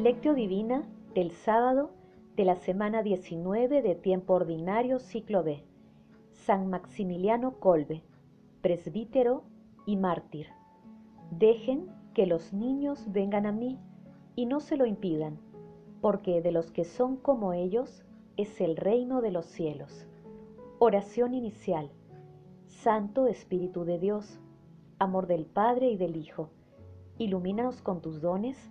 Lectio Divina del sábado de la semana 19 de tiempo ordinario ciclo B. San Maximiliano Colbe, presbítero y mártir. Dejen que los niños vengan a mí y no se lo impidan, porque de los que son como ellos es el reino de los cielos. Oración inicial. Santo Espíritu de Dios, amor del Padre y del Hijo, ilumínanos con tus dones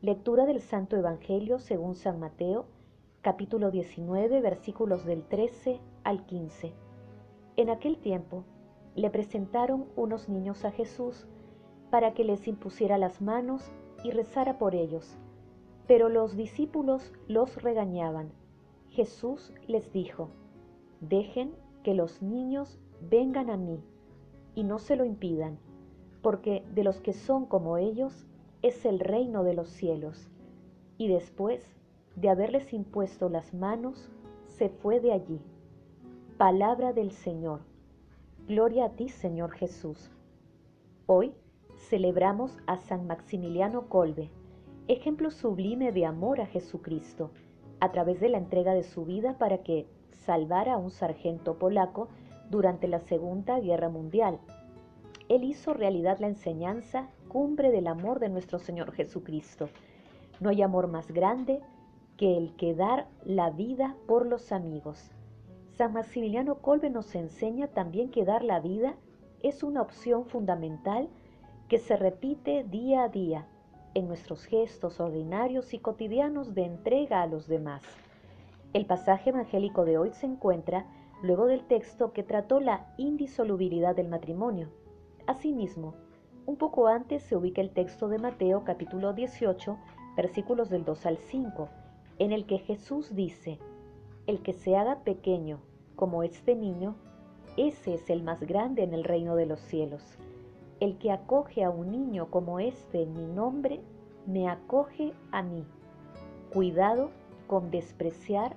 Lectura del Santo Evangelio según San Mateo, capítulo 19, versículos del 13 al 15. En aquel tiempo le presentaron unos niños a Jesús para que les impusiera las manos y rezara por ellos. Pero los discípulos los regañaban. Jesús les dijo, dejen que los niños vengan a mí y no se lo impidan, porque de los que son como ellos es el reino de los cielos. Y después de haberles impuesto las manos, se fue de allí. Palabra del Señor. Gloria a ti, Señor Jesús. Hoy celebramos a San Maximiliano Colbe, ejemplo sublime de amor a Jesucristo, a través de la entrega de su vida para que salvara a un sargento polaco durante la Segunda Guerra Mundial. Él hizo realidad la enseñanza cumbre del amor de nuestro Señor Jesucristo. No hay amor más grande que el que dar la vida por los amigos. San Maximiliano Colbe nos enseña también que dar la vida es una opción fundamental que se repite día a día en nuestros gestos ordinarios y cotidianos de entrega a los demás. El pasaje evangélico de hoy se encuentra luego del texto que trató la indisolubilidad del matrimonio. Asimismo, un poco antes se ubica el texto de Mateo capítulo 18, versículos del 2 al 5, en el que Jesús dice, El que se haga pequeño como este niño, ese es el más grande en el reino de los cielos. El que acoge a un niño como este en mi nombre, me acoge a mí. Cuidado con despreciar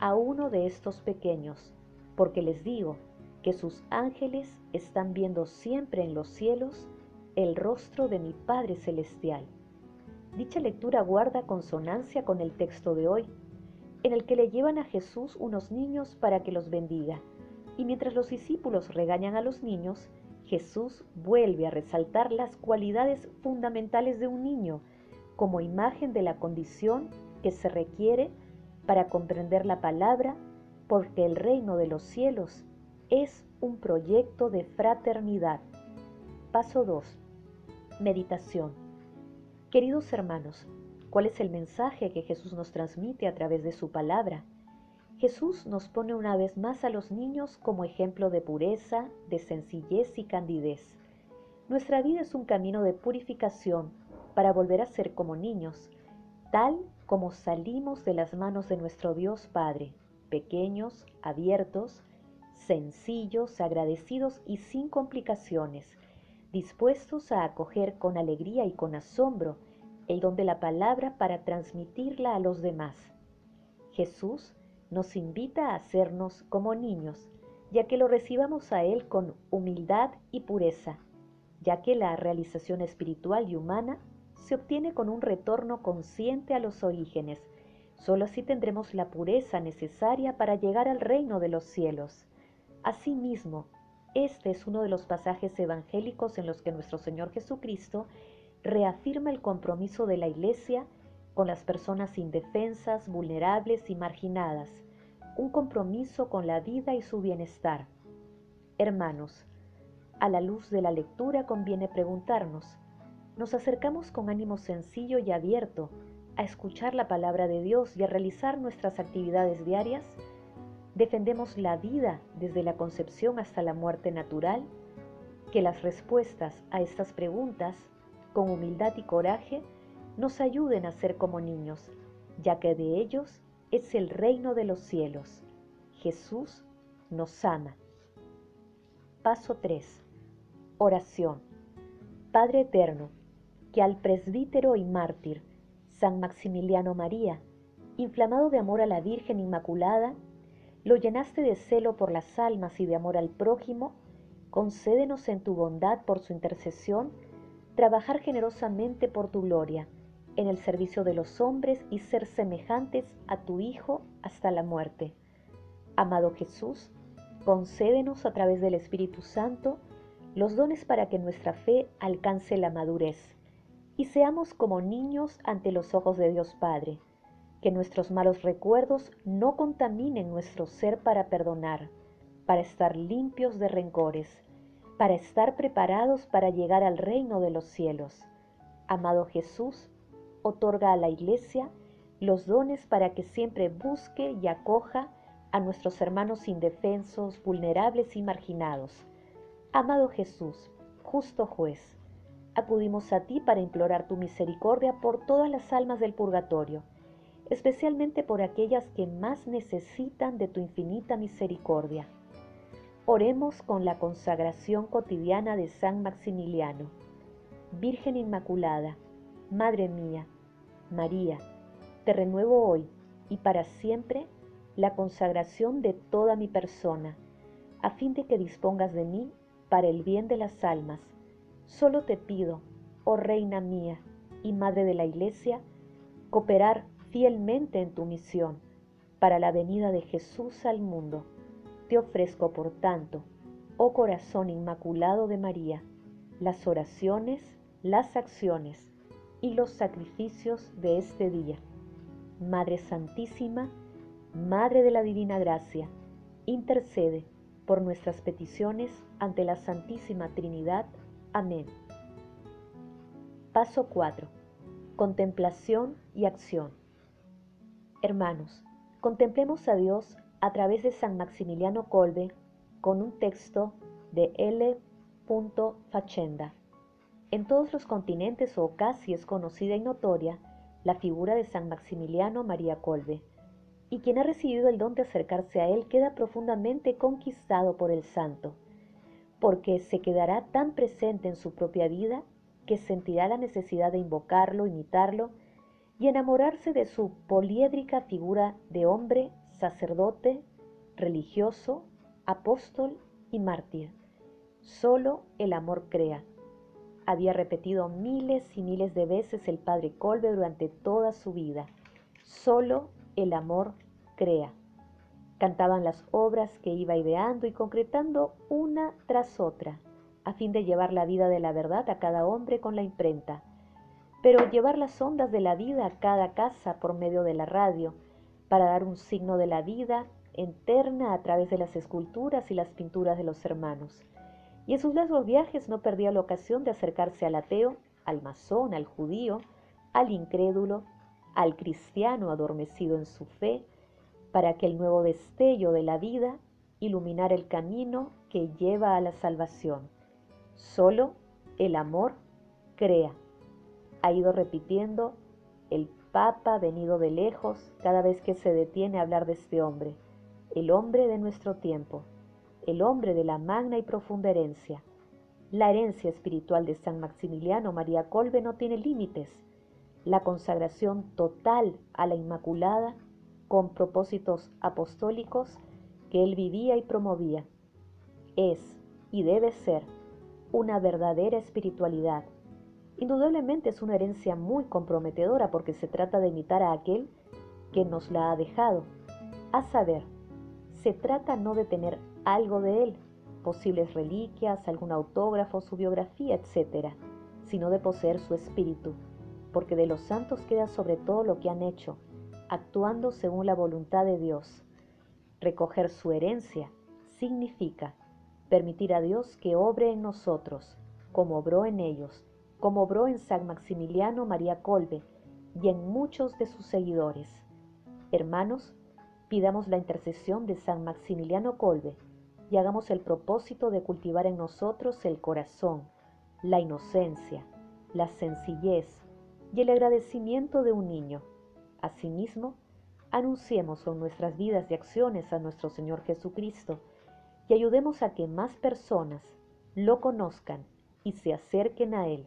a uno de estos pequeños, porque les digo que sus ángeles están viendo siempre en los cielos el rostro de mi Padre Celestial. Dicha lectura guarda consonancia con el texto de hoy, en el que le llevan a Jesús unos niños para que los bendiga. Y mientras los discípulos regañan a los niños, Jesús vuelve a resaltar las cualidades fundamentales de un niño como imagen de la condición que se requiere para comprender la palabra, porque el reino de los cielos es un proyecto de fraternidad. Paso 2. Meditación. Queridos hermanos, ¿cuál es el mensaje que Jesús nos transmite a través de su palabra? Jesús nos pone una vez más a los niños como ejemplo de pureza, de sencillez y candidez. Nuestra vida es un camino de purificación para volver a ser como niños, tal como salimos de las manos de nuestro Dios Padre, pequeños, abiertos, sencillos, agradecidos y sin complicaciones, dispuestos a acoger con alegría y con asombro el don de la palabra para transmitirla a los demás. Jesús nos invita a hacernos como niños, ya que lo recibamos a Él con humildad y pureza, ya que la realización espiritual y humana se obtiene con un retorno consciente a los orígenes. Solo así tendremos la pureza necesaria para llegar al reino de los cielos. Asimismo, este es uno de los pasajes evangélicos en los que nuestro Señor Jesucristo reafirma el compromiso de la Iglesia con las personas indefensas, vulnerables y marginadas, un compromiso con la vida y su bienestar. Hermanos, a la luz de la lectura conviene preguntarnos, ¿nos acercamos con ánimo sencillo y abierto a escuchar la palabra de Dios y a realizar nuestras actividades diarias? Defendemos la vida desde la concepción hasta la muerte natural, que las respuestas a estas preguntas, con humildad y coraje, nos ayuden a ser como niños, ya que de ellos es el reino de los cielos. Jesús nos ama. Paso 3. Oración. Padre Eterno, que al presbítero y mártir San Maximiliano María, inflamado de amor a la Virgen Inmaculada, lo llenaste de celo por las almas y de amor al prójimo, concédenos en tu bondad por su intercesión trabajar generosamente por tu gloria en el servicio de los hombres y ser semejantes a tu Hijo hasta la muerte. Amado Jesús, concédenos a través del Espíritu Santo los dones para que nuestra fe alcance la madurez y seamos como niños ante los ojos de Dios Padre, que nuestros malos recuerdos no contaminen nuestro ser para perdonar, para estar limpios de rencores, para estar preparados para llegar al reino de los cielos. Amado Jesús, otorga a la Iglesia los dones para que siempre busque y acoja a nuestros hermanos indefensos, vulnerables y marginados. Amado Jesús, justo juez, acudimos a ti para implorar tu misericordia por todas las almas del purgatorio, especialmente por aquellas que más necesitan de tu infinita misericordia. Oremos con la consagración cotidiana de San Maximiliano. Virgen Inmaculada, Madre mía, María, te renuevo hoy y para siempre la consagración de toda mi persona, a fin de que dispongas de mí para el bien de las almas. Solo te pido, oh Reina mía y Madre de la Iglesia, cooperar fielmente en tu misión para la venida de Jesús al mundo. Te ofrezco, por tanto, oh corazón inmaculado de María, las oraciones, las acciones, y los sacrificios de este día. Madre Santísima, Madre de la Divina Gracia, intercede por nuestras peticiones ante la Santísima Trinidad. Amén. Paso 4. Contemplación y acción. Hermanos, contemplemos a Dios a través de San Maximiliano Kolbe con un texto de L. Facenda. En todos los continentes o casi es conocida y notoria la figura de San Maximiliano María Colbe, y quien ha recibido el don de acercarse a él queda profundamente conquistado por el santo, porque se quedará tan presente en su propia vida que sentirá la necesidad de invocarlo, imitarlo y enamorarse de su poliédrica figura de hombre, sacerdote, religioso, apóstol y mártir. Solo el amor crea había repetido miles y miles de veces el padre Colbe durante toda su vida. Solo el amor crea. Cantaban las obras que iba ideando y concretando una tras otra, a fin de llevar la vida de la verdad a cada hombre con la imprenta, pero llevar las ondas de la vida a cada casa por medio de la radio, para dar un signo de la vida interna a través de las esculturas y las pinturas de los hermanos y en sus largos viajes no perdía la ocasión de acercarse al ateo, al masón, al judío, al incrédulo, al cristiano adormecido en su fe, para que el nuevo destello de la vida iluminara el camino que lleva a la salvación. Solo el amor crea. Ha ido repitiendo el Papa venido de lejos cada vez que se detiene a hablar de este hombre, el hombre de nuestro tiempo el hombre de la magna y profunda herencia. La herencia espiritual de San Maximiliano María Colbe no tiene límites. La consagración total a la Inmaculada con propósitos apostólicos que él vivía y promovía es y debe ser una verdadera espiritualidad. Indudablemente es una herencia muy comprometedora porque se trata de imitar a aquel que nos la ha dejado. A saber, se trata no de tener algo de él, posibles reliquias, algún autógrafo, su biografía, etc., sino de poseer su espíritu, porque de los santos queda sobre todo lo que han hecho, actuando según la voluntad de Dios. Recoger su herencia significa permitir a Dios que obre en nosotros, como obró en ellos, como obró en San Maximiliano María Colbe y en muchos de sus seguidores. Hermanos, pidamos la intercesión de San Maximiliano Colbe y hagamos el propósito de cultivar en nosotros el corazón, la inocencia, la sencillez y el agradecimiento de un niño, Asimismo, anunciemos con nuestras vidas y acciones a nuestro Señor Jesucristo y ayudemos a que más personas lo conozcan y se acerquen a Él.